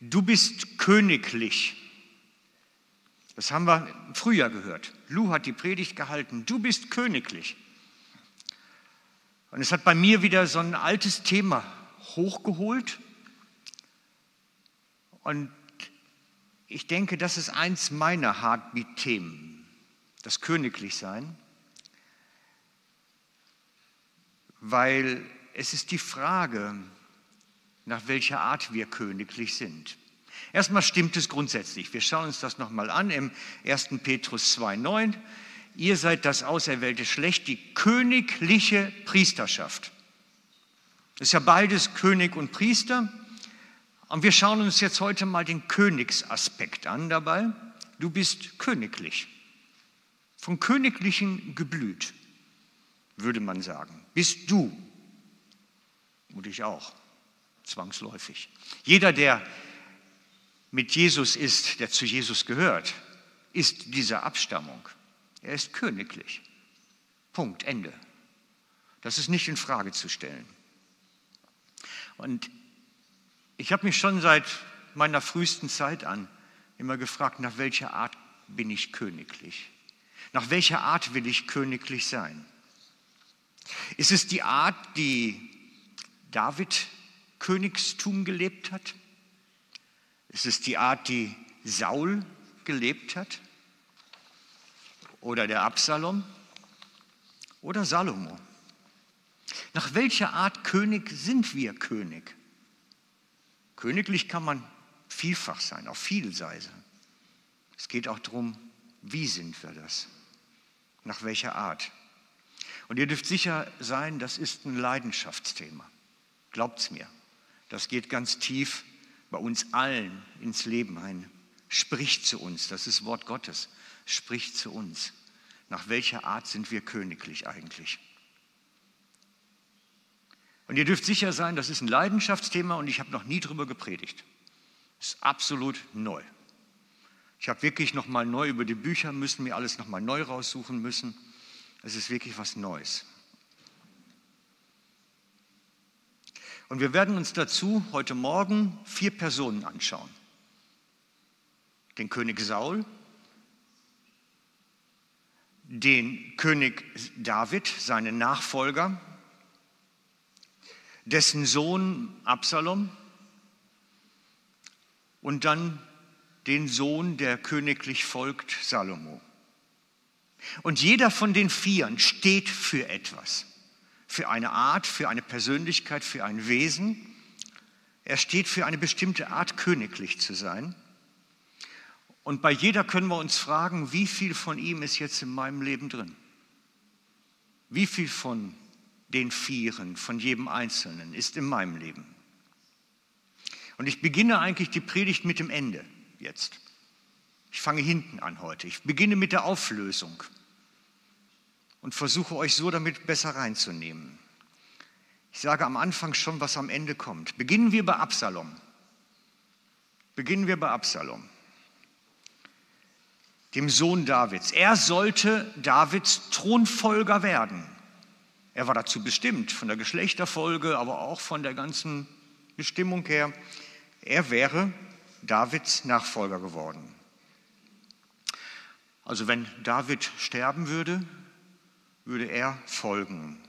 Du bist königlich. Das haben wir früher gehört. Lou hat die Predigt gehalten. Du bist königlich. Und es hat bei mir wieder so ein altes Thema hochgeholt. Und ich denke, das ist eins meiner Heartbeat-Themen, das Königlichsein, weil es ist die Frage, nach welcher Art wir königlich sind. Erstmal stimmt es grundsätzlich. Wir schauen uns das nochmal an im 1. Petrus 2,9. Ihr seid das auserwählte Schlecht, die königliche Priesterschaft. Das ist ja beides König und Priester. Und wir schauen uns jetzt heute mal den Königsaspekt an dabei. Du bist königlich. Von königlichen geblüht, würde man sagen. Bist du. Und ich auch, zwangsläufig. Jeder, der mit Jesus ist, der zu Jesus gehört, ist dieser Abstammung. Er ist königlich. Punkt, Ende. Das ist nicht in Frage zu stellen. Und ich habe mich schon seit meiner frühesten Zeit an immer gefragt, nach welcher Art bin ich königlich? Nach welcher Art will ich königlich sein? Ist es die Art, die David Königstum gelebt hat? Ist es die Art, die Saul gelebt hat? Oder der Absalom? Oder Salomo? Nach welcher Art König sind wir König? Königlich kann man vielfach sein, auf Vielseise. Es geht auch darum, wie sind wir das? Nach welcher Art? Und ihr dürft sicher sein, das ist ein Leidenschaftsthema. Glaubt's mir. Das geht ganz tief bei uns allen ins Leben ein. Spricht zu uns, das ist Wort Gottes. Spricht zu uns. Nach welcher Art sind wir königlich eigentlich? Und ihr dürft sicher sein, das ist ein Leidenschaftsthema und ich habe noch nie darüber gepredigt. Ist absolut neu. Ich habe wirklich nochmal neu über die Bücher müssen, mir alles nochmal neu raussuchen müssen. Es ist wirklich was Neues. Und wir werden uns dazu heute Morgen vier Personen anschauen. Den König Saul, den König David, seinen Nachfolger, dessen Sohn Absalom und dann den Sohn, der königlich folgt, Salomo. Und jeder von den Vieren steht für etwas für eine Art, für eine Persönlichkeit, für ein Wesen. Er steht für eine bestimmte Art, königlich zu sein. Und bei jeder können wir uns fragen, wie viel von ihm ist jetzt in meinem Leben drin? Wie viel von den Vieren, von jedem Einzelnen ist in meinem Leben? Und ich beginne eigentlich die Predigt mit dem Ende jetzt. Ich fange hinten an heute. Ich beginne mit der Auflösung und versuche euch so damit besser reinzunehmen. Ich sage am Anfang schon, was am Ende kommt. Beginnen wir bei Absalom. Beginnen wir bei Absalom, dem Sohn Davids. Er sollte Davids Thronfolger werden. Er war dazu bestimmt, von der Geschlechterfolge, aber auch von der ganzen Bestimmung her. Er wäre Davids Nachfolger geworden. Also wenn David sterben würde, würde er folgen.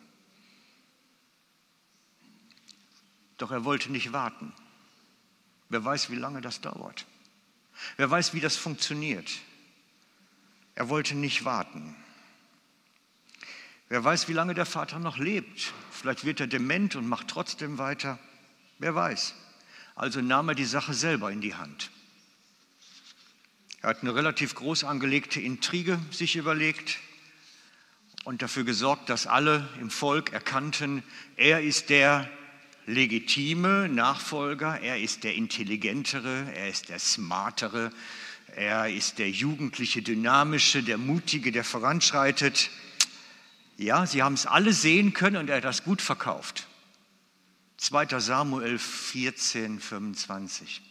Doch er wollte nicht warten. Wer weiß, wie lange das dauert. Wer weiß, wie das funktioniert. Er wollte nicht warten. Wer weiß, wie lange der Vater noch lebt. Vielleicht wird er dement und macht trotzdem weiter. Wer weiß. Also nahm er die Sache selber in die Hand. Er hat eine relativ groß angelegte Intrige sich überlegt und dafür gesorgt, dass alle im Volk erkannten, er ist der legitime Nachfolger, er ist der intelligentere, er ist der smartere, er ist der jugendliche, dynamische, der mutige, der voranschreitet. Ja, sie haben es alle sehen können und er hat das gut verkauft. 2. Samuel 14, 25.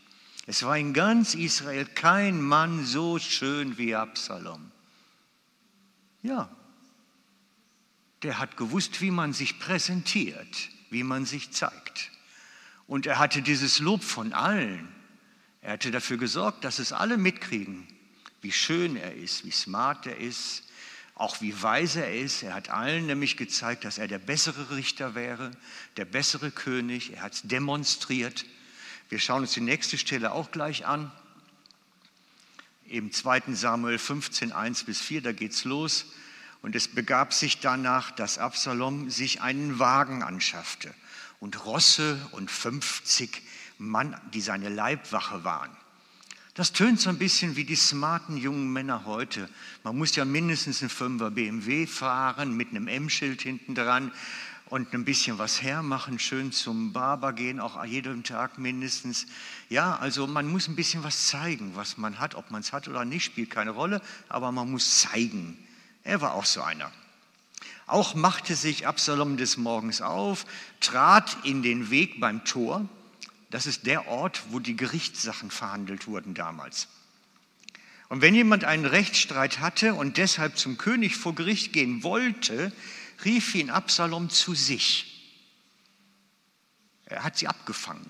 Es war in ganz Israel kein Mann so schön wie Absalom. Ja, der hat gewusst, wie man sich präsentiert, wie man sich zeigt. Und er hatte dieses Lob von allen. Er hatte dafür gesorgt, dass es alle mitkriegen, wie schön er ist, wie smart er ist, auch wie weise er ist. Er hat allen nämlich gezeigt, dass er der bessere Richter wäre, der bessere König. Er hat es demonstriert. Wir schauen uns die nächste Stelle auch gleich an. Im 2. Samuel 15, 1 bis 4, da geht es los. Und es begab sich danach, dass Absalom sich einen Wagen anschaffte und Rosse und 50 Mann, die seine Leibwache waren. Das tönt so ein bisschen wie die smarten jungen Männer heute. Man muss ja mindestens einen 5er BMW fahren mit einem M-Schild hinten dran und ein bisschen was hermachen, schön zum Barber gehen, auch jeden Tag mindestens. Ja, also man muss ein bisschen was zeigen, was man hat. Ob man es hat oder nicht, spielt keine Rolle, aber man muss zeigen. Er war auch so einer. Auch machte sich Absalom des Morgens auf, trat in den Weg beim Tor das ist der Ort, wo die Gerichtssachen verhandelt wurden damals. Und wenn jemand einen Rechtsstreit hatte und deshalb zum König vor Gericht gehen wollte, rief ihn Absalom zu sich. Er hat sie abgefangen,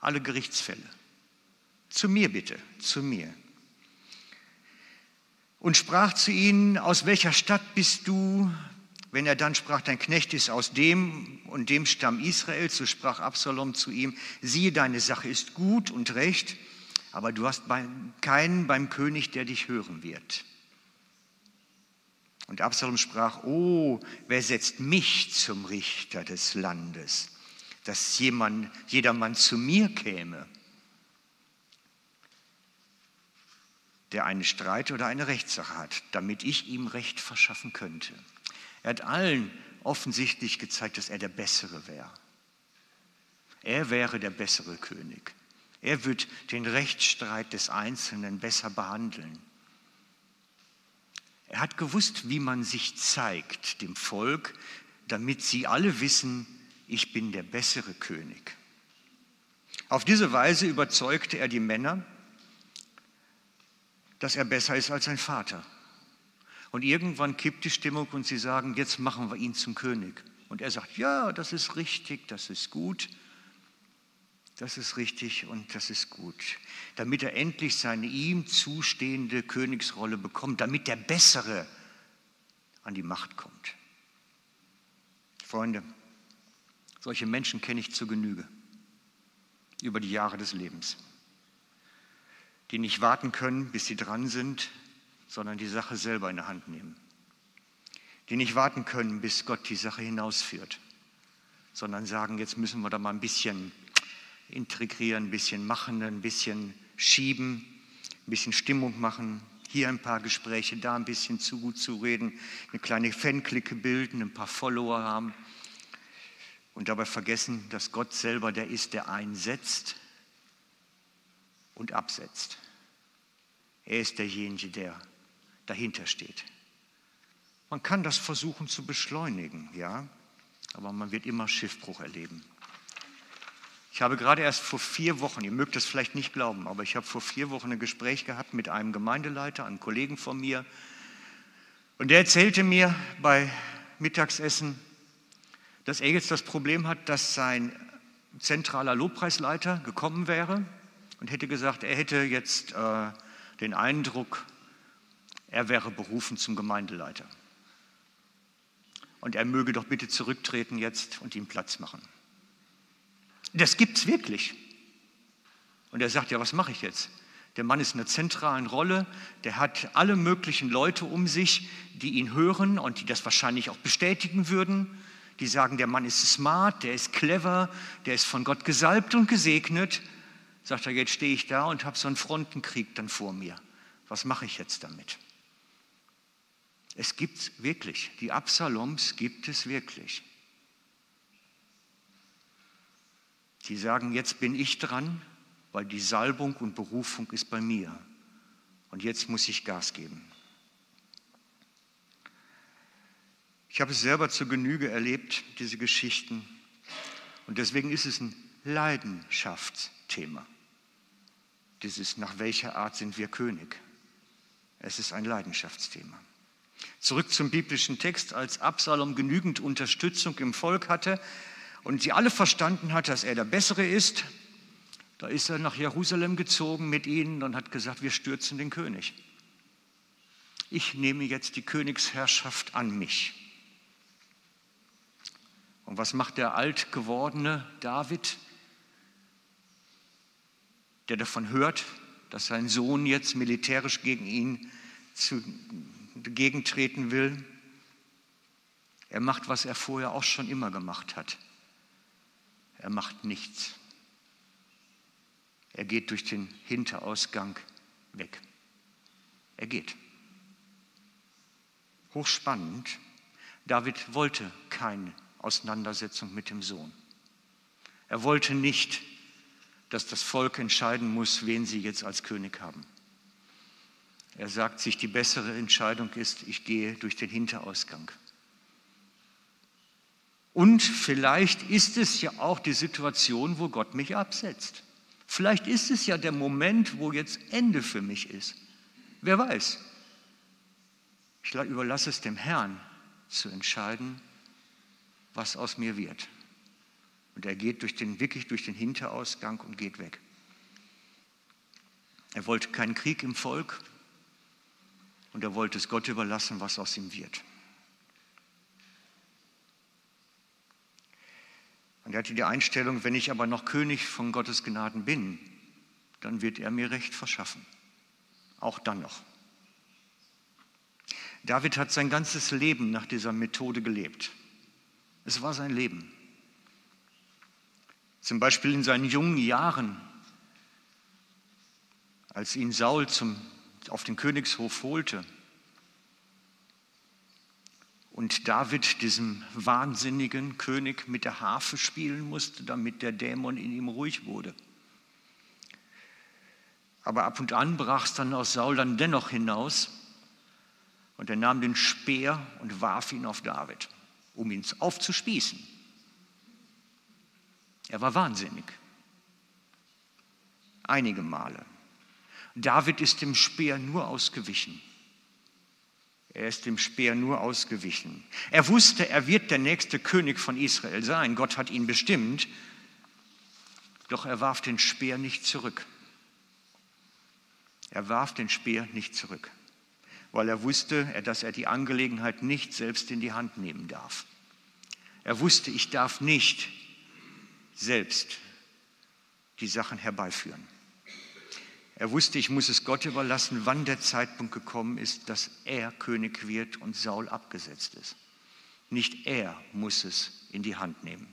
alle Gerichtsfälle. Zu mir bitte, zu mir. Und sprach zu ihnen, aus welcher Stadt bist du? Wenn er dann sprach, dein Knecht ist aus dem und dem Stamm Israel, so sprach Absalom zu ihm, siehe, deine Sache ist gut und recht, aber du hast keinen beim König, der dich hören wird. Und Absalom sprach, oh, wer setzt mich zum Richter des Landes, dass jemand, jedermann zu mir käme, der einen Streit oder eine Rechtssache hat, damit ich ihm Recht verschaffen könnte. Er hat allen offensichtlich gezeigt, dass er der Bessere wäre. Er wäre der bessere König. Er wird den Rechtsstreit des Einzelnen besser behandeln. Er hat gewusst, wie man sich zeigt dem Volk, damit sie alle wissen, ich bin der bessere König. Auf diese Weise überzeugte er die Männer, dass er besser ist als sein Vater. Und irgendwann kippt die Stimmung und sie sagen, jetzt machen wir ihn zum König. Und er sagt, ja, das ist richtig, das ist gut, das ist richtig und das ist gut. Damit er endlich seine ihm zustehende Königsrolle bekommt, damit der Bessere an die Macht kommt. Freunde, solche Menschen kenne ich zu Genüge über die Jahre des Lebens, die nicht warten können, bis sie dran sind, sondern die Sache selber in der Hand nehmen. Die nicht warten können, bis Gott die Sache hinausführt, sondern sagen, jetzt müssen wir da mal ein bisschen integrieren, ein bisschen machen, ein bisschen schieben, ein bisschen Stimmung machen, hier ein paar Gespräche, da ein bisschen zu gut zu reden, eine kleine Fanklicke bilden, ein paar Follower haben und dabei vergessen, dass Gott selber der ist, der einsetzt und absetzt. Er ist derjenige, der dahinter steht. Man kann das versuchen zu beschleunigen, ja, aber man wird immer Schiffbruch erleben. Ich habe gerade erst vor vier Wochen, ihr mögt das vielleicht nicht glauben, aber ich habe vor vier Wochen ein Gespräch gehabt mit einem Gemeindeleiter, einem Kollegen von mir. Und der erzählte mir bei Mittagsessen, dass er jetzt das Problem hat, dass sein zentraler Lobpreisleiter gekommen wäre und hätte gesagt, er hätte jetzt äh, den Eindruck, er wäre berufen zum Gemeindeleiter. Und er möge doch bitte zurücktreten jetzt und ihm Platz machen. Das gibt es wirklich. Und er sagt, ja, was mache ich jetzt? Der Mann ist in einer zentralen Rolle, der hat alle möglichen Leute um sich, die ihn hören und die das wahrscheinlich auch bestätigen würden. Die sagen, der Mann ist smart, der ist clever, der ist von Gott gesalbt und gesegnet. Sagt er, jetzt stehe ich da und habe so einen Frontenkrieg dann vor mir. Was mache ich jetzt damit? Es gibt wirklich, die Absaloms gibt es wirklich. Die sagen, jetzt bin ich dran, weil die Salbung und Berufung ist bei mir. Und jetzt muss ich Gas geben. Ich habe es selber zur Genüge erlebt, diese Geschichten. Und deswegen ist es ein Leidenschaftsthema. Dieses, nach welcher Art sind wir König? Es ist ein Leidenschaftsthema. Zurück zum biblischen Text, als Absalom genügend Unterstützung im Volk hatte und sie alle verstanden hat, dass er der Bessere ist, Da ist er nach Jerusalem gezogen mit ihnen und hat gesagt, wir stürzen den König. Ich nehme jetzt die Königsherrschaft an mich. Und was macht der alt gewordene David, der davon hört, dass sein Sohn jetzt militärisch gegen ihn zu, gegentreten will? Er macht, was er vorher auch schon immer gemacht hat. Er macht nichts. Er geht durch den Hinterausgang weg. Er geht. Hochspannend. David wollte keine Auseinandersetzung mit dem Sohn. Er wollte nicht, dass das Volk entscheiden muss, wen sie jetzt als König haben. Er sagt sich, die bessere Entscheidung ist, ich gehe durch den Hinterausgang. Und vielleicht ist es ja auch die Situation, wo Gott mich absetzt. Vielleicht ist es ja der Moment, wo jetzt Ende für mich ist. Wer weiß. Ich überlasse es dem Herrn zu entscheiden, was aus mir wird. Und er geht durch den, wirklich durch den Hinterausgang und geht weg. Er wollte keinen Krieg im Volk und er wollte es Gott überlassen, was aus ihm wird. Und er hatte die Einstellung, wenn ich aber noch König von Gottes Gnaden bin, dann wird er mir Recht verschaffen. Auch dann noch. David hat sein ganzes Leben nach dieser Methode gelebt. Es war sein Leben. Zum Beispiel in seinen jungen Jahren, als ihn Saul zum, auf den Königshof holte und David diesem wahnsinnigen König mit der Harfe spielen musste, damit der Dämon in ihm ruhig wurde. Aber ab und an brach es dann aus Saul dann dennoch hinaus und er nahm den Speer und warf ihn auf David, um ihn aufzuspießen. Er war wahnsinnig. Einige Male. David ist dem Speer nur ausgewichen. Er ist dem Speer nur ausgewichen. Er wusste, er wird der nächste König von Israel sein. Gott hat ihn bestimmt. Doch er warf den Speer nicht zurück. Er warf den Speer nicht zurück, weil er wusste, dass er die Angelegenheit nicht selbst in die Hand nehmen darf. Er wusste, ich darf nicht selbst die Sachen herbeiführen. Er wusste, ich muss es Gott überlassen, wann der Zeitpunkt gekommen ist, dass er König wird und Saul abgesetzt ist. Nicht er muss es in die Hand nehmen.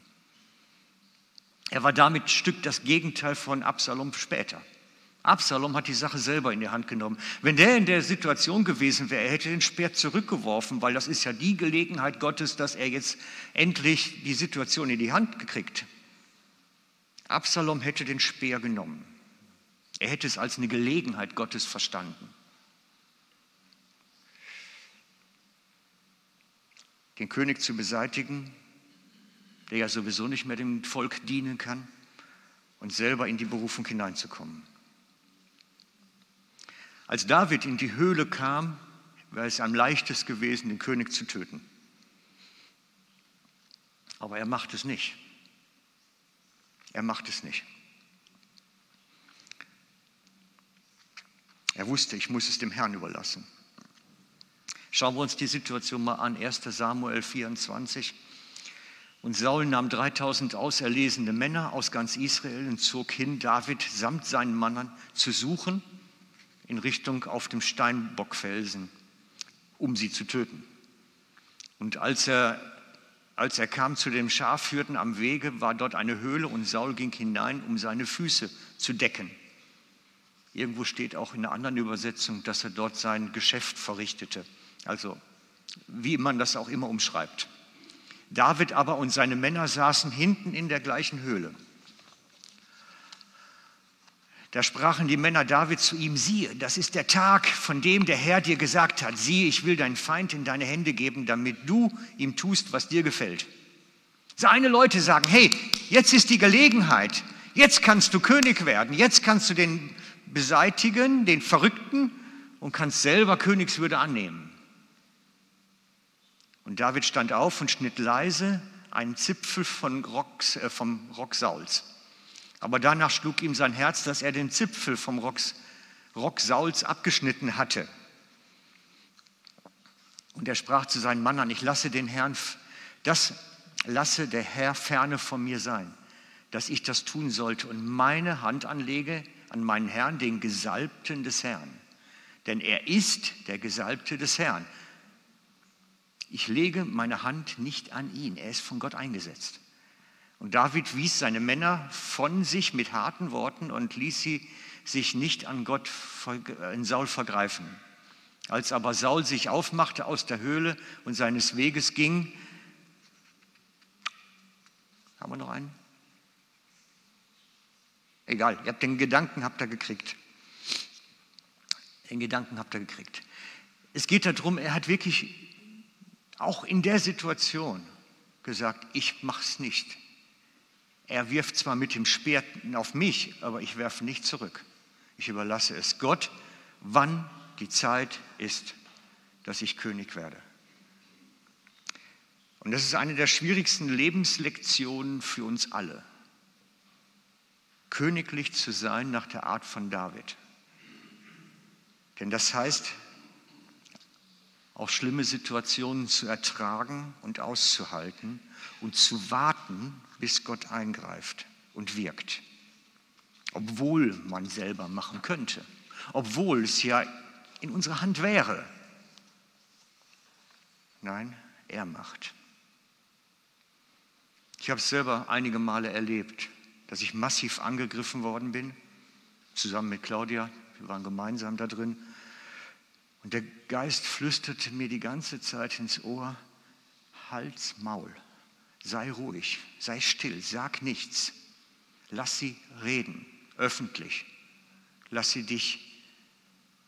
Er war damit Stück das Gegenteil von Absalom später. Absalom hat die Sache selber in die Hand genommen. Wenn der in der Situation gewesen wäre, er hätte den Speer zurückgeworfen, weil das ist ja die Gelegenheit Gottes, dass er jetzt endlich die Situation in die Hand gekriegt. Absalom hätte den Speer genommen. Er hätte es als eine Gelegenheit Gottes verstanden. Den König zu beseitigen, der ja sowieso nicht mehr dem Volk dienen kann, und selber in die Berufung hineinzukommen. Als David in die Höhle kam, wäre es am leichtesten gewesen, den König zu töten. Aber er macht es nicht. Er macht es nicht. Er wusste, ich muss es dem Herrn überlassen. Schauen wir uns die Situation mal an. 1 Samuel 24. Und Saul nahm 3000 auserlesene Männer aus ganz Israel und zog hin, David samt seinen Männern zu suchen in Richtung auf dem Steinbockfelsen, um sie zu töten. Und als er, als er kam zu dem Schafhürden am Wege, war dort eine Höhle und Saul ging hinein, um seine Füße zu decken. Irgendwo steht auch in einer anderen Übersetzung, dass er dort sein Geschäft verrichtete. Also wie man das auch immer umschreibt. David aber und seine Männer saßen hinten in der gleichen Höhle. Da sprachen die Männer David zu ihm, siehe, das ist der Tag, von dem der Herr dir gesagt hat, siehe, ich will deinen Feind in deine Hände geben, damit du ihm tust, was dir gefällt. Seine Leute sagen, hey, jetzt ist die Gelegenheit, jetzt kannst du König werden, jetzt kannst du den beseitigen, den Verrückten, und kannst selber Königswürde annehmen. Und David stand auf und schnitt leise einen Zipfel von Rocks, äh, vom Rock Sauls. Aber danach schlug ihm sein Herz, dass er den Zipfel vom Rocks, Rock Sauls abgeschnitten hatte. Und er sprach zu seinen Mannern, ich lasse den Herrn, das lasse der Herr ferne von mir sein, dass ich das tun sollte und meine Hand anlege an meinen Herrn, den Gesalbten des Herrn. Denn er ist der Gesalbte des Herrn. Ich lege meine Hand nicht an ihn, er ist von Gott eingesetzt. Und David wies seine Männer von sich mit harten Worten und ließ sie sich nicht an Gott in Saul vergreifen. Als aber Saul sich aufmachte aus der Höhle und seines Weges ging, haben wir noch einen? Egal, ihr habt den Gedanken, habt ihr gekriegt. Den Gedanken habt ihr gekriegt. Es geht darum, er hat wirklich auch in der Situation gesagt, ich mach's nicht. Er wirft zwar mit dem Speer auf mich, aber ich werfe nicht zurück. Ich überlasse es Gott, wann die Zeit ist, dass ich König werde. Und das ist eine der schwierigsten Lebenslektionen für uns alle. Königlich zu sein nach der Art von David. Denn das heißt, auch schlimme Situationen zu ertragen und auszuhalten und zu warten, bis Gott eingreift und wirkt. Obwohl man selber machen könnte, obwohl es ja in unserer Hand wäre. Nein, er macht. Ich habe es selber einige Male erlebt, dass ich massiv angegriffen worden bin, zusammen mit Claudia. Wir waren gemeinsam da drin. Und der Geist flüsterte mir die ganze Zeit ins Ohr, Hals, Maul sei ruhig, sei still, sag nichts. Lass sie reden, öffentlich. Lass sie dich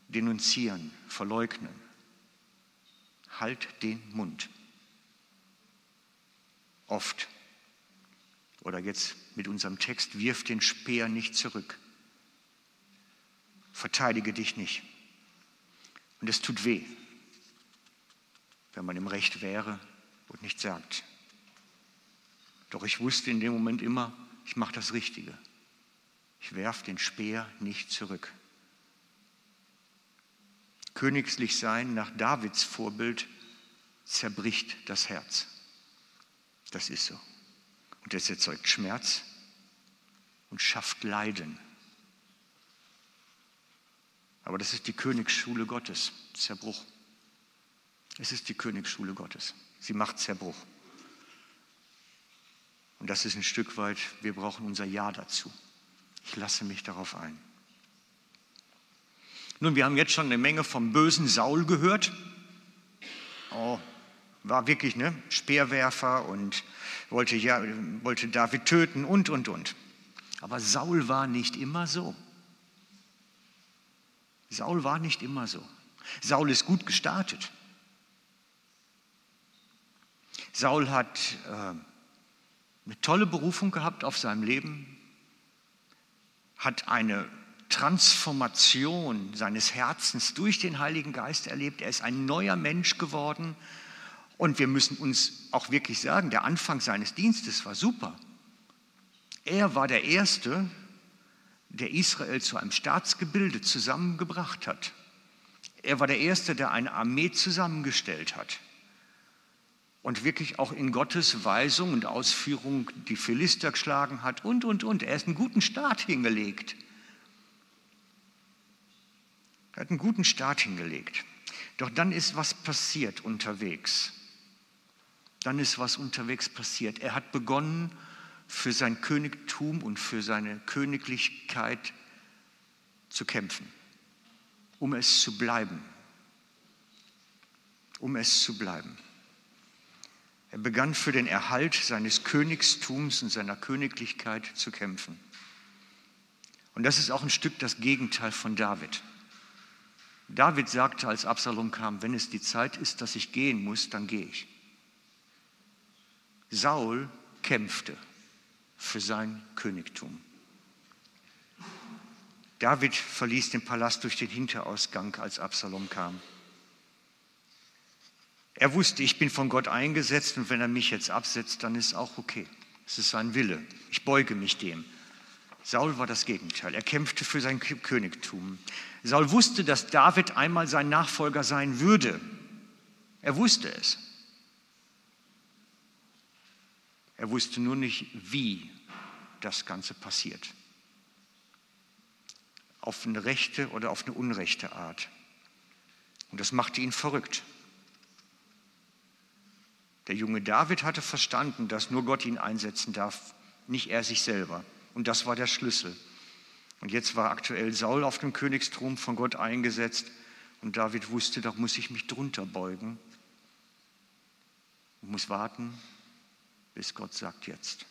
denunzieren, verleugnen. Halt den Mund. Oft. Oder jetzt mit unserem Text, wirf den Speer nicht zurück. Verteidige dich nicht. Und es tut weh, wenn man im Recht wäre und nichts sagt. Doch ich wusste in dem Moment immer, ich mache das Richtige. Ich werfe den Speer nicht zurück. Königlich sein nach Davids Vorbild zerbricht das Herz. Das ist so. Und es erzeugt Schmerz und schafft Leiden. Aber das ist die Königsschule Gottes, Zerbruch. Es ist die Königsschule Gottes. Sie macht Zerbruch. Und das ist ein Stück weit, wir brauchen unser Ja dazu. Ich lasse mich darauf ein. Nun, wir haben jetzt schon eine Menge vom bösen Saul gehört. Oh, war wirklich ne Speerwerfer und wollte, ja, wollte David töten und, und, und. Aber Saul war nicht immer so. Saul war nicht immer so. Saul ist gut gestartet. Saul hat äh, eine tolle Berufung gehabt auf seinem Leben, hat eine Transformation seines Herzens durch den Heiligen Geist erlebt. Er ist ein neuer Mensch geworden. Und wir müssen uns auch wirklich sagen, der Anfang seines Dienstes war super. Er war der Erste, der Israel zu einem Staatsgebilde zusammengebracht hat. Er war der Erste, der eine Armee zusammengestellt hat und wirklich auch in Gottes Weisung und Ausführung die Philister geschlagen hat und, und, und. Er ist einen guten Start hingelegt. Er hat einen guten Start hingelegt. Doch dann ist was passiert unterwegs. Dann ist was unterwegs passiert. Er hat begonnen, für sein Königtum und für seine Königlichkeit zu kämpfen, um es zu bleiben. Um es zu bleiben. Er begann für den Erhalt seines Königstums und seiner Königlichkeit zu kämpfen. Und das ist auch ein Stück das Gegenteil von David. David sagte, als Absalom kam, wenn es die Zeit ist, dass ich gehen muss, dann gehe ich. Saul kämpfte für sein Königtum. David verließ den Palast durch den Hinterausgang, als Absalom kam. Er wusste, ich bin von Gott eingesetzt und wenn er mich jetzt absetzt, dann ist auch okay. Es ist sein Wille. Ich beuge mich dem. Saul war das Gegenteil. Er kämpfte für sein Königtum. Saul wusste, dass David einmal sein Nachfolger sein würde. Er wusste es. Er wusste nur nicht, wie das Ganze passiert. Auf eine rechte oder auf eine unrechte Art. Und das machte ihn verrückt. Der junge David hatte verstanden, dass nur Gott ihn einsetzen darf, nicht er sich selber. Und das war der Schlüssel. Und jetzt war aktuell Saul auf dem Königsthron von Gott eingesetzt. Und David wusste, da muss ich mich drunter beugen und muss warten, bis Gott sagt jetzt.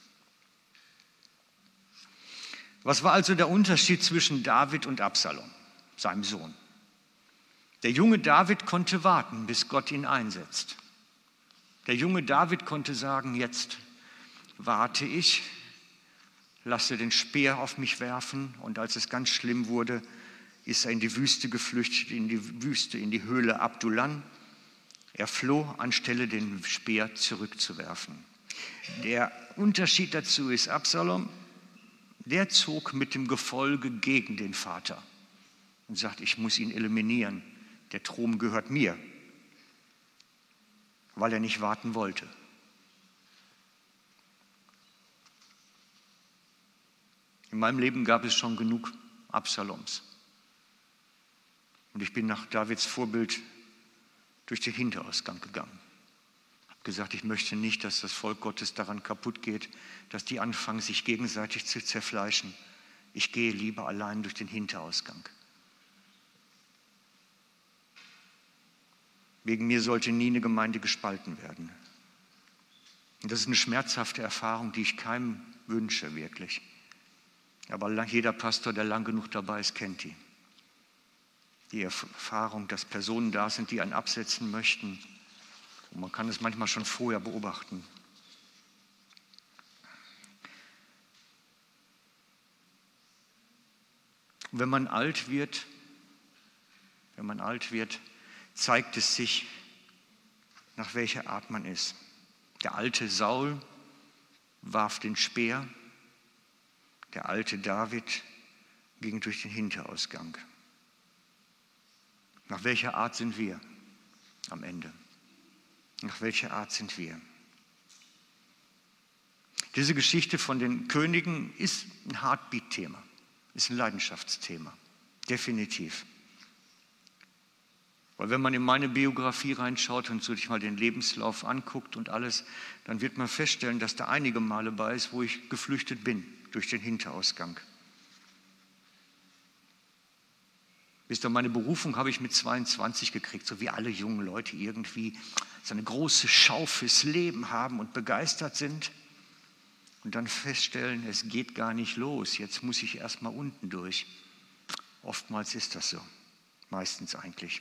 Was war also der Unterschied zwischen David und Absalom, seinem Sohn? Der junge David konnte warten, bis Gott ihn einsetzt. Der junge David konnte sagen, jetzt warte ich, lasse den Speer auf mich werfen. Und als es ganz schlimm wurde, ist er in die Wüste geflüchtet, in die Wüste, in die Höhle Abdullan. Er floh, anstelle den Speer zurückzuwerfen. Der Unterschied dazu ist, Absalom, der zog mit dem Gefolge gegen den Vater und sagt, ich muss ihn eliminieren. Der Thron gehört mir weil er nicht warten wollte. In meinem Leben gab es schon genug Absaloms. Und ich bin nach Davids Vorbild durch den Hinterausgang gegangen. Gesagt, ich möchte nicht, dass das Volk Gottes daran kaputt geht, dass die anfangen, sich gegenseitig zu zerfleischen. Ich gehe lieber allein durch den Hinterausgang. Wegen mir sollte nie eine Gemeinde gespalten werden. Und das ist eine schmerzhafte Erfahrung, die ich keinem wünsche, wirklich. Aber jeder Pastor, der lang genug dabei ist, kennt die. Die Erfahrung, dass Personen da sind, die einen absetzen möchten. Und man kann es manchmal schon vorher beobachten. Und wenn man alt wird, wenn man alt wird, zeigt es sich, nach welcher Art man ist. Der alte Saul warf den Speer, der alte David ging durch den Hinterausgang. Nach welcher Art sind wir am Ende? Nach welcher Art sind wir? Diese Geschichte von den Königen ist ein Heartbeat-Thema, ist ein Leidenschaftsthema, definitiv. Weil wenn man in meine Biografie reinschaut und sich mal den Lebenslauf anguckt und alles, dann wird man feststellen, dass da einige Male bei ist, wo ich geflüchtet bin durch den Hinterausgang. Bis dann meine Berufung habe ich mit 22 gekriegt, so wie alle jungen Leute irgendwie so eine große Schau fürs Leben haben und begeistert sind. Und dann feststellen, es geht gar nicht los, jetzt muss ich erst mal unten durch. Oftmals ist das so, meistens eigentlich.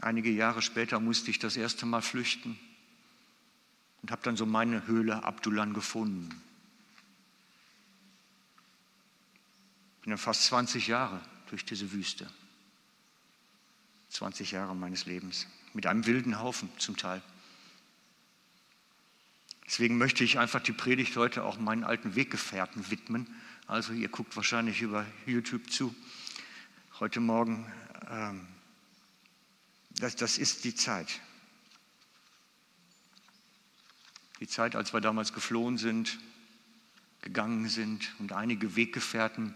Einige Jahre später musste ich das erste Mal flüchten und habe dann so meine Höhle Abdullan gefunden. Bin dann fast 20 Jahre durch diese Wüste. 20 Jahre meines Lebens. Mit einem wilden Haufen zum Teil. Deswegen möchte ich einfach die Predigt heute auch meinen alten Weggefährten widmen. Also ihr guckt wahrscheinlich über YouTube zu. Heute Morgen ähm, das, das ist die Zeit. Die Zeit, als wir damals geflohen sind, gegangen sind und einige Weggefährten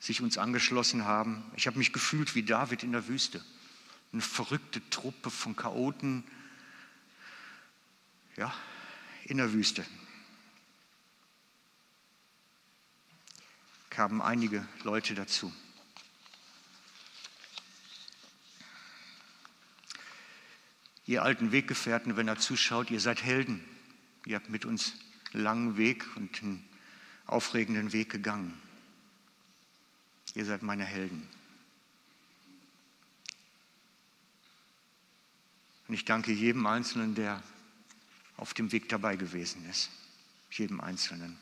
sich uns angeschlossen haben. Ich habe mich gefühlt wie David in der Wüste. Eine verrückte Truppe von Chaoten, ja, in der Wüste. Kamen einige Leute dazu. Ihr alten Weggefährten, wenn er zuschaut, ihr seid Helden. Ihr habt mit uns einen langen Weg und einen aufregenden Weg gegangen. Ihr seid meine Helden. Und ich danke jedem Einzelnen, der auf dem Weg dabei gewesen ist. Jedem Einzelnen.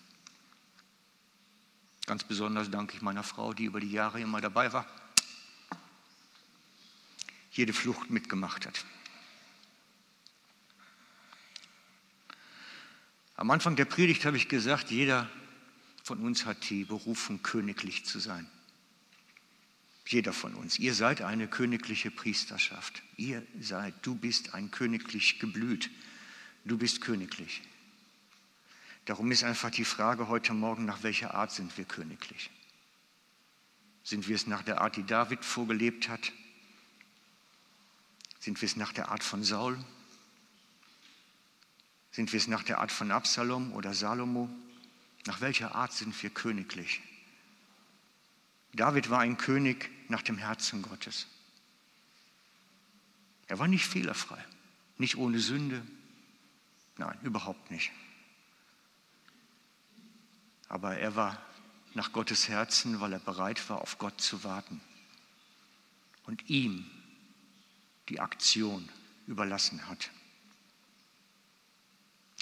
Ganz besonders danke ich meiner Frau, die über die Jahre immer dabei war, jede Flucht mitgemacht hat. Am Anfang der Predigt habe ich gesagt, jeder von uns hat die Berufung, königlich zu sein. Jeder von uns. Ihr seid eine königliche Priesterschaft. Ihr seid, du bist ein königlich geblüht. Du bist königlich. Darum ist einfach die Frage heute Morgen, nach welcher Art sind wir königlich? Sind wir es nach der Art, die David vorgelebt hat? Sind wir es nach der Art von Saul? Sind wir es nach der Art von Absalom oder Salomo? Nach welcher Art sind wir königlich? David war ein König nach dem Herzen Gottes. Er war nicht fehlerfrei, nicht ohne Sünde. Nein, überhaupt nicht. Aber er war nach Gottes Herzen, weil er bereit war, auf Gott zu warten und ihm die Aktion überlassen hat.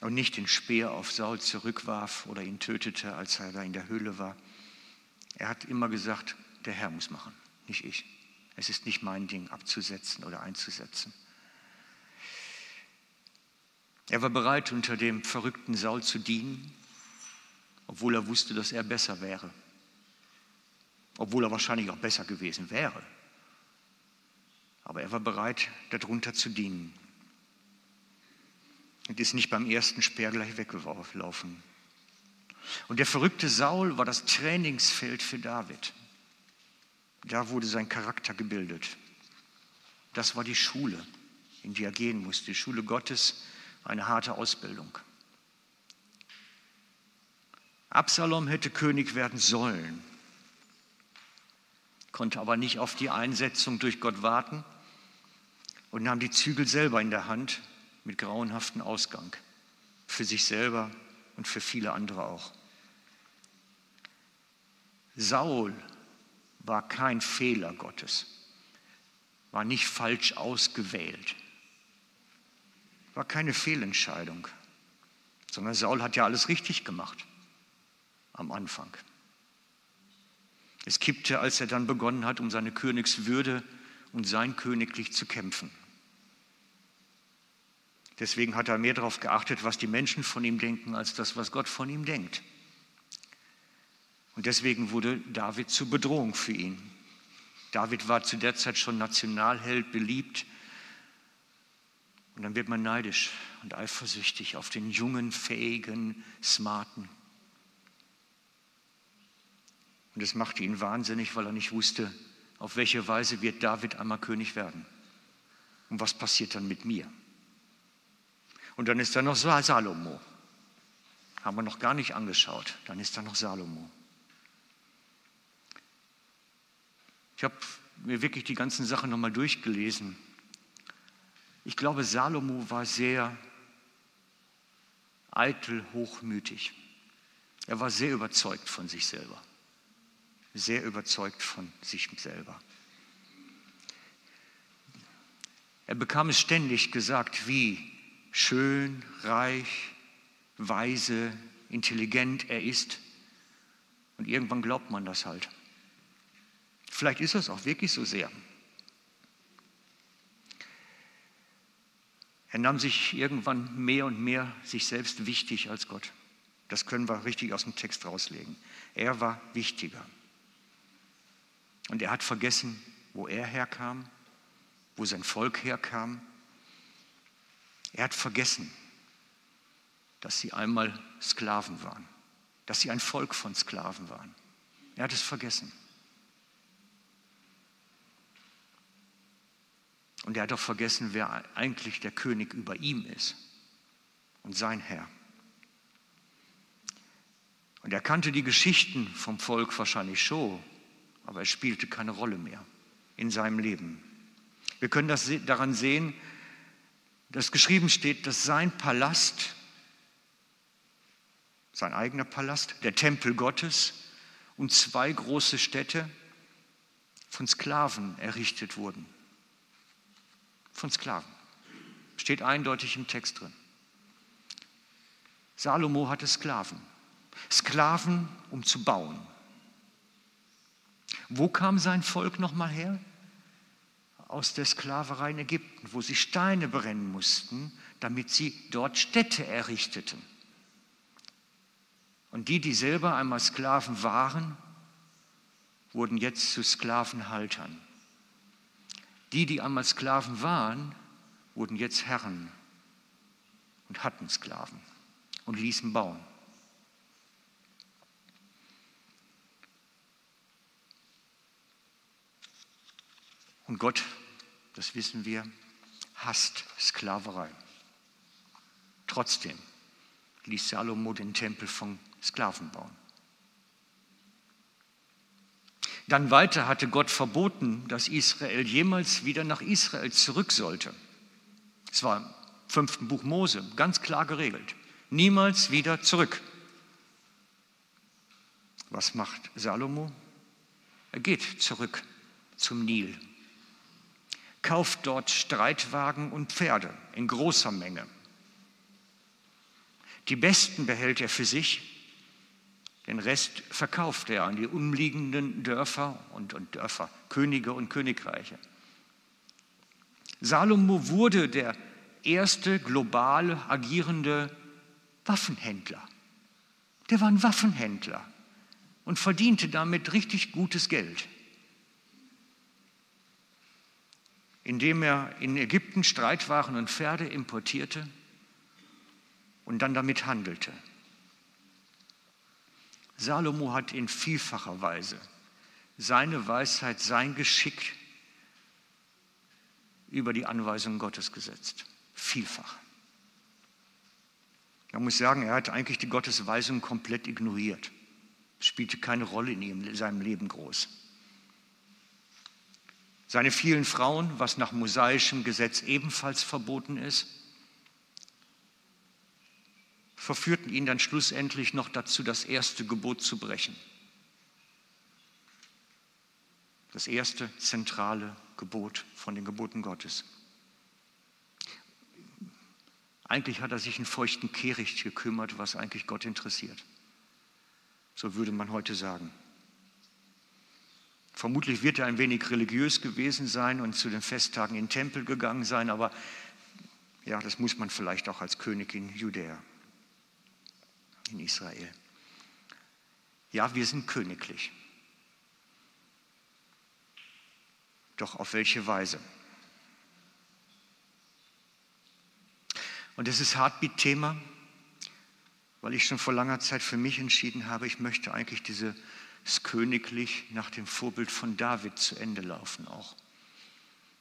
Und nicht den Speer auf Saul zurückwarf oder ihn tötete, als er da in der Höhle war. Er hat immer gesagt, der Herr muss machen, nicht ich. Es ist nicht mein Ding abzusetzen oder einzusetzen. Er war bereit, unter dem verrückten Saul zu dienen, obwohl er wusste, dass er besser wäre. Obwohl er wahrscheinlich auch besser gewesen wäre. Aber er war bereit, darunter zu dienen. Und ist nicht beim ersten Speer gleich weggelaufen. Und der verrückte Saul war das Trainingsfeld für David. Da wurde sein Charakter gebildet. Das war die Schule, in die er gehen musste, die Schule Gottes, eine harte Ausbildung. Absalom hätte König werden sollen, konnte aber nicht auf die Einsetzung durch Gott warten und nahm die Zügel selber in der Hand mit grauenhaftem Ausgang. Für sich selber und für viele andere auch. Saul war kein Fehler Gottes, war nicht falsch ausgewählt, war keine Fehlentscheidung, sondern Saul hat ja alles richtig gemacht am Anfang. Es kippte, als er dann begonnen hat, um seine Königswürde und sein Königlich zu kämpfen. Deswegen hat er mehr darauf geachtet, was die Menschen von ihm denken, als das, was Gott von ihm denkt. Und deswegen wurde David zur Bedrohung für ihn. David war zu der Zeit schon Nationalheld, beliebt. Und dann wird man neidisch und eifersüchtig auf den jungen, fähigen, smarten. Und es machte ihn wahnsinnig, weil er nicht wusste, auf welche Weise wird David einmal König werden. Und was passiert dann mit mir? Und dann ist da noch Salomo. Haben wir noch gar nicht angeschaut. Dann ist da noch Salomo. Ich habe mir wirklich die ganzen Sachen nochmal durchgelesen. Ich glaube, Salomo war sehr eitel, hochmütig. Er war sehr überzeugt von sich selber. Sehr überzeugt von sich selber. Er bekam es ständig gesagt, wie schön, reich, weise, intelligent er ist. Und irgendwann glaubt man das halt. Vielleicht ist es auch wirklich so sehr. Er nahm sich irgendwann mehr und mehr sich selbst wichtig als Gott. Das können wir richtig aus dem Text rauslegen. Er war wichtiger. Und er hat vergessen, wo er herkam, wo sein Volk herkam, er hat vergessen, dass sie einmal Sklaven waren, dass sie ein Volk von Sklaven waren. Er hat es vergessen. Und er hat auch vergessen, wer eigentlich der König über ihm ist und sein Herr. Und er kannte die Geschichten vom Volk wahrscheinlich schon, aber es spielte keine Rolle mehr in seinem Leben. Wir können das daran sehen, dass geschrieben steht, dass sein Palast, sein eigener Palast, der Tempel Gottes und zwei große Städte von Sklaven errichtet wurden. Von Sklaven. Steht eindeutig im Text drin. Salomo hatte Sklaven. Sklaven, um zu bauen. Wo kam sein Volk nochmal her? aus der Sklaverei in Ägypten, wo sie Steine brennen mussten, damit sie dort Städte errichteten. Und die, die selber einmal Sklaven waren, wurden jetzt zu Sklavenhaltern. Die, die einmal Sklaven waren, wurden jetzt Herren und hatten Sklaven und ließen bauen. Und Gott, das wissen wir, hasst Sklaverei. Trotzdem ließ Salomo den Tempel von Sklaven bauen. Dann weiter hatte Gott verboten, dass Israel jemals wieder nach Israel zurück sollte. Es war im fünften Buch Mose ganz klar geregelt. Niemals wieder zurück. Was macht Salomo? Er geht zurück zum Nil, kauft dort Streitwagen und Pferde in großer Menge. Die besten behält er für sich den Rest verkauft er an die umliegenden Dörfer und, und Dörfer, Könige und Königreiche. Salomo wurde der erste global agierende Waffenhändler. Der war ein Waffenhändler und verdiente damit richtig gutes Geld. Indem er in Ägypten Streitwaren und Pferde importierte und dann damit handelte. Salomo hat in vielfacher Weise seine Weisheit, sein Geschick über die Anweisungen Gottes gesetzt. Vielfach. Man muss sagen, er hat eigentlich die Gottesweisung komplett ignoriert. Spielte keine Rolle in seinem Leben groß. Seine vielen Frauen, was nach mosaischem Gesetz ebenfalls verboten ist, verführten ihn dann schlussendlich noch dazu, das erste Gebot zu brechen. Das erste zentrale Gebot von den Geboten Gottes. Eigentlich hat er sich einen feuchten Kehricht gekümmert, was eigentlich Gott interessiert. So würde man heute sagen. Vermutlich wird er ein wenig religiös gewesen sein und zu den Festtagen in den Tempel gegangen sein, aber ja, das muss man vielleicht auch als König in Judäa in Israel. Ja, wir sind königlich. Doch auf welche Weise? Und es ist Heartbeat-Thema, weil ich schon vor langer Zeit für mich entschieden habe, ich möchte eigentlich dieses Königlich nach dem Vorbild von David zu Ende laufen auch.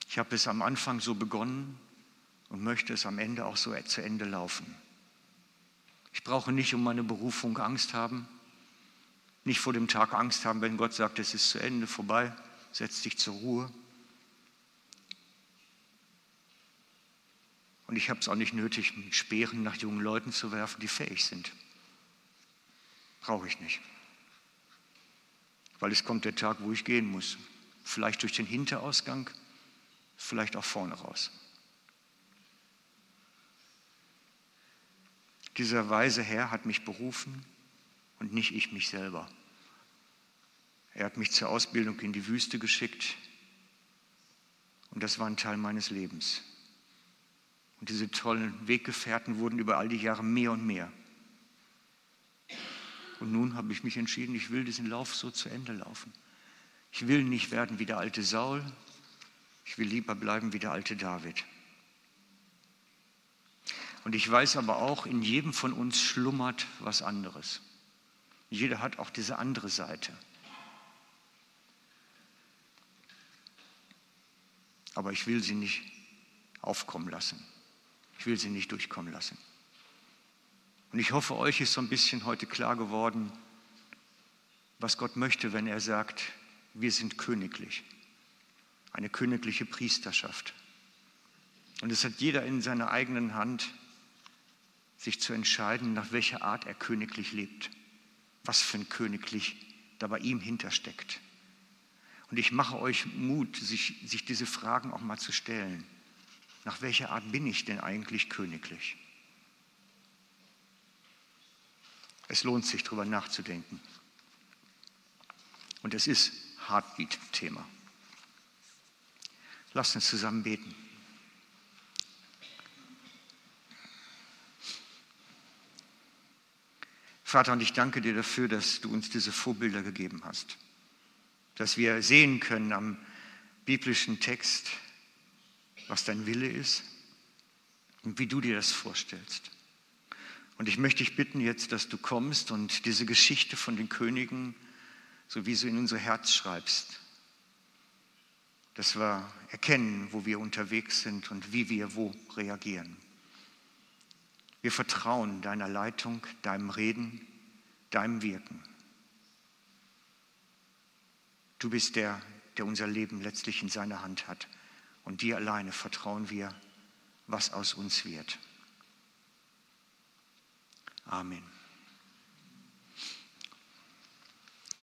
Ich habe es am Anfang so begonnen und möchte es am Ende auch so zu Ende laufen. Ich brauche nicht um meine Berufung Angst haben, nicht vor dem Tag Angst haben, wenn Gott sagt, es ist zu Ende, vorbei, setz dich zur Ruhe. Und ich habe es auch nicht nötig, mit Speeren nach jungen Leuten zu werfen, die fähig sind. Brauche ich nicht. Weil es kommt der Tag, wo ich gehen muss. Vielleicht durch den Hinterausgang, vielleicht auch vorne raus. Dieser weise Herr hat mich berufen und nicht ich mich selber. Er hat mich zur Ausbildung in die Wüste geschickt und das war ein Teil meines Lebens. Und diese tollen Weggefährten wurden über all die Jahre mehr und mehr. Und nun habe ich mich entschieden, ich will diesen Lauf so zu Ende laufen. Ich will nicht werden wie der alte Saul, ich will lieber bleiben wie der alte David. Und ich weiß aber auch, in jedem von uns schlummert was anderes. Jeder hat auch diese andere Seite. Aber ich will sie nicht aufkommen lassen. Ich will sie nicht durchkommen lassen. Und ich hoffe, euch ist so ein bisschen heute klar geworden, was Gott möchte, wenn er sagt, wir sind königlich. Eine königliche Priesterschaft. Und es hat jeder in seiner eigenen Hand, sich zu entscheiden, nach welcher Art er königlich lebt, was für ein Königlich da bei ihm hintersteckt. Und ich mache euch Mut, sich, sich diese Fragen auch mal zu stellen. Nach welcher Art bin ich denn eigentlich königlich? Es lohnt sich, darüber nachzudenken. Und es ist Heartbeat-Thema. Lasst uns zusammen beten. Vater, und ich danke dir dafür, dass du uns diese Vorbilder gegeben hast, dass wir sehen können am biblischen Text, was dein Wille ist und wie du dir das vorstellst. Und ich möchte dich bitten jetzt, dass du kommst und diese Geschichte von den Königen so wie du in unser Herz schreibst, dass wir erkennen, wo wir unterwegs sind und wie wir wo reagieren. Wir vertrauen deiner Leitung, deinem Reden, deinem Wirken. Du bist der, der unser Leben letztlich in seiner Hand hat. Und dir alleine vertrauen wir, was aus uns wird. Amen.